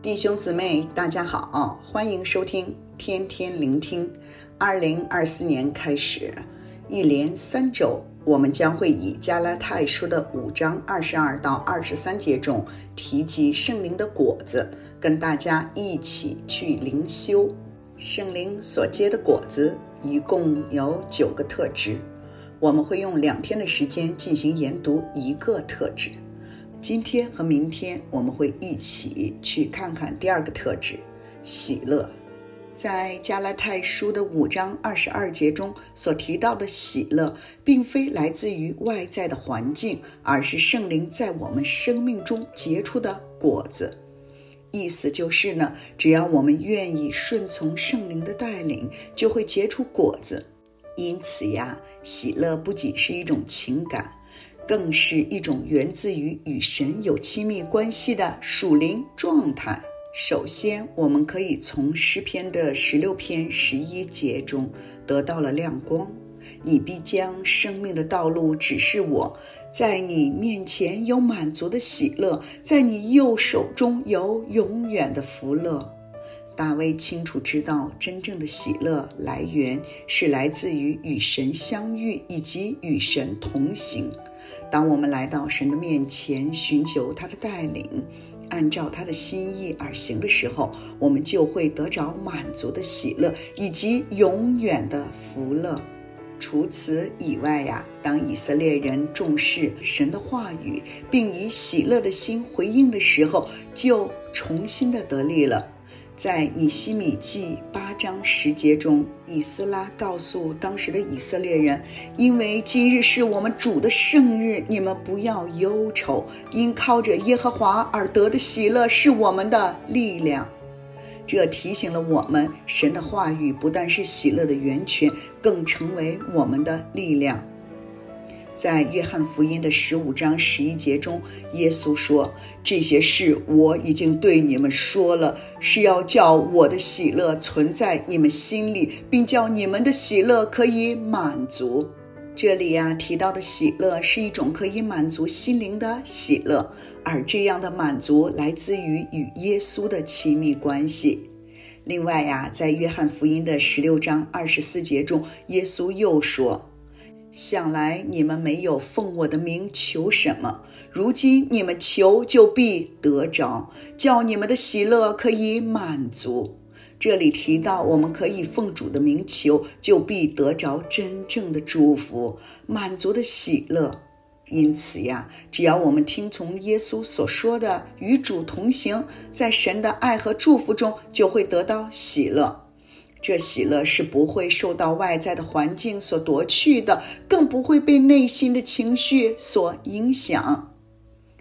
弟兄姊妹，大家好，欢迎收听天天聆听。二零二四年开始，一连三周，我们将会以加拉太书的五章二十二到二十三节中提及圣灵的果子，跟大家一起去灵修。圣灵所结的果子一共有九个特质，我们会用两天的时间进行研读一个特质。今天和明天，我们会一起去看看第二个特质——喜乐。在加拉太书的五章二十二节中所提到的喜乐，并非来自于外在的环境，而是圣灵在我们生命中结出的果子。意思就是呢，只要我们愿意顺从圣灵的带领，就会结出果子。因此呀，喜乐不仅是一种情感。更是一种源自于与神有亲密关系的属灵状态。首先，我们可以从诗篇的十六篇十一节中得到了亮光：“你必将生命的道路指示我，在你面前有满足的喜乐，在你右手中有永远的福乐。”大卫清楚知道，真正的喜乐来源是来自于与神相遇以及与神同行。当我们来到神的面前，寻求他的带领，按照他的心意而行的时候，我们就会得着满足的喜乐以及永远的福乐。除此以外呀，当以色列人重视神的话语，并以喜乐的心回应的时候，就重新的得力了。在尼希米记八章十节中，以斯拉告诉当时的以色列人：“因为今日是我们主的圣日，你们不要忧愁，因靠着耶和华而得的喜乐是我们的力量。”这提醒了我们，神的话语不但是喜乐的源泉，更成为我们的力量。在约翰福音的十五章十一节中，耶稣说：“这些事我已经对你们说了，是要叫我的喜乐存在你们心里，并叫你们的喜乐可以满足。”这里呀、啊、提到的喜乐是一种可以满足心灵的喜乐，而这样的满足来自于与耶稣的亲密关系。另外呀、在约翰福音的十六章二十四节中，耶稣又说。想来你们没有奉我的名求什么，如今你们求就必得着，叫你们的喜乐可以满足。这里提到我们可以奉主的名求，就必得着真正的祝福、满足的喜乐。因此呀，只要我们听从耶稣所说的，与主同行，在神的爱和祝福中，就会得到喜乐。这喜乐是不会受到外在的环境所夺去的，更不会被内心的情绪所影响。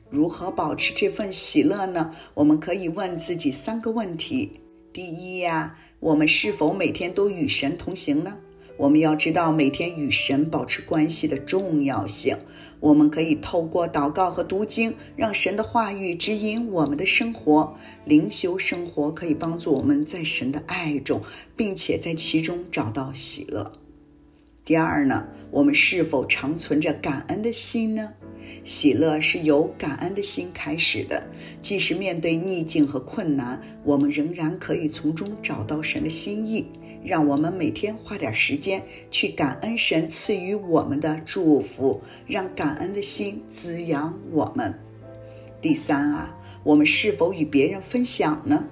如何保持这份喜乐呢？我们可以问自己三个问题：第一呀，我们是否每天都与神同行呢？我们要知道每天与神保持关系的重要性。我们可以透过祷告和读经，让神的话语指引我们的生活。灵修生活可以帮助我们在神的爱中，并且在其中找到喜乐。第二呢，我们是否常存着感恩的心呢？喜乐是由感恩的心开始的。即使面对逆境和困难，我们仍然可以从中找到神的心意。让我们每天花点时间去感恩神赐予我们的祝福，让感恩的心滋养我们。第三啊，我们是否与别人分享呢？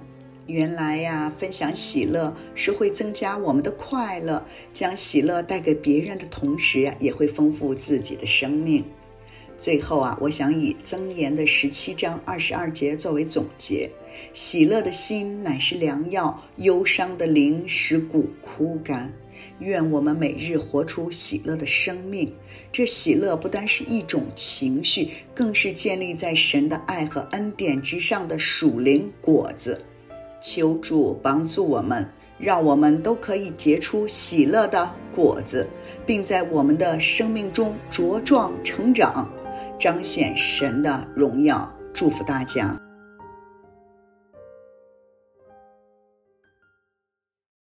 原来呀，分享喜乐是会增加我们的快乐，将喜乐带给别人的同时呀，也会丰富自己的生命。最后啊，我想以增言的十七章二十二节作为总结：喜乐的心乃是良药，忧伤的灵使骨枯干。愿我们每日活出喜乐的生命。这喜乐不单是一种情绪，更是建立在神的爱和恩典之上的属灵果子。求主帮助我们，让我们都可以结出喜乐的果子，并在我们的生命中茁壮成长。彰显神的荣耀，祝福大家。